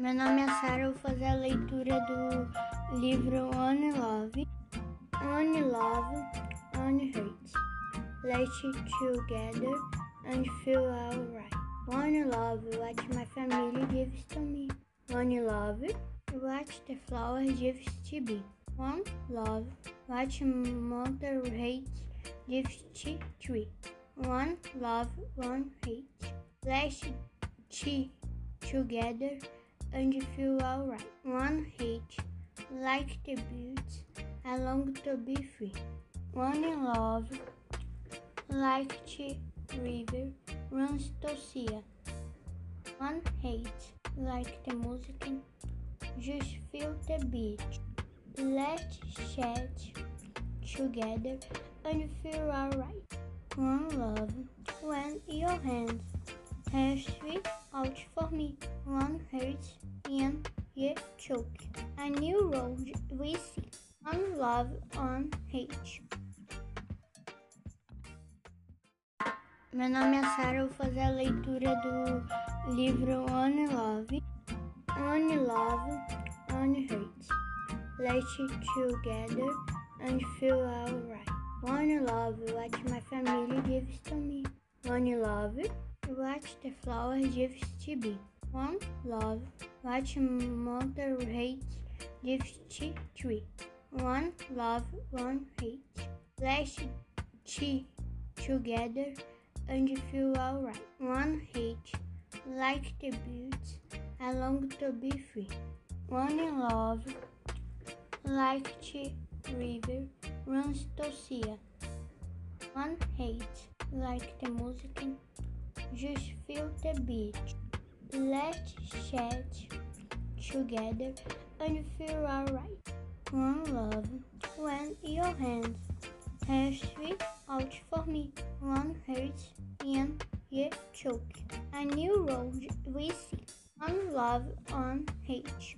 Meu nome é Sara, vou fazer a leitura do livro One Love. One Love, One Hate. Let's together and feel alright. One love, what my family gives to me. One love, what the flowers gives to be. One love, what mother hates gives to tree. One love, one hate. Let's together and you feel alright. One hate, like the birds, I long to be free. One in love, like the river runs to sea. One hate, like the music, just feel the beat. Let's chat together and you feel alright. One love, when your hands have sweet out for me. One hurts and you choke. A new road we see. One love, one hate. Meu nome é Sara, eu vou fazer a leitura do livro One Love. One Love, One Hate. Let's together and feel alright. One love, what my family gives to me. One love, what the flowers gives to be. One love, what mother hates gives to tree. One love, one hate. Let's together and feel alright. One hate, like the birds, I long to be free. One love, like the river runs to sea. One hate, like the music, just feel the beat. Let's chat together and feel alright. One love, when your hands have sweet out for me. One hurts and you choke. A new road we see. One love, one hate.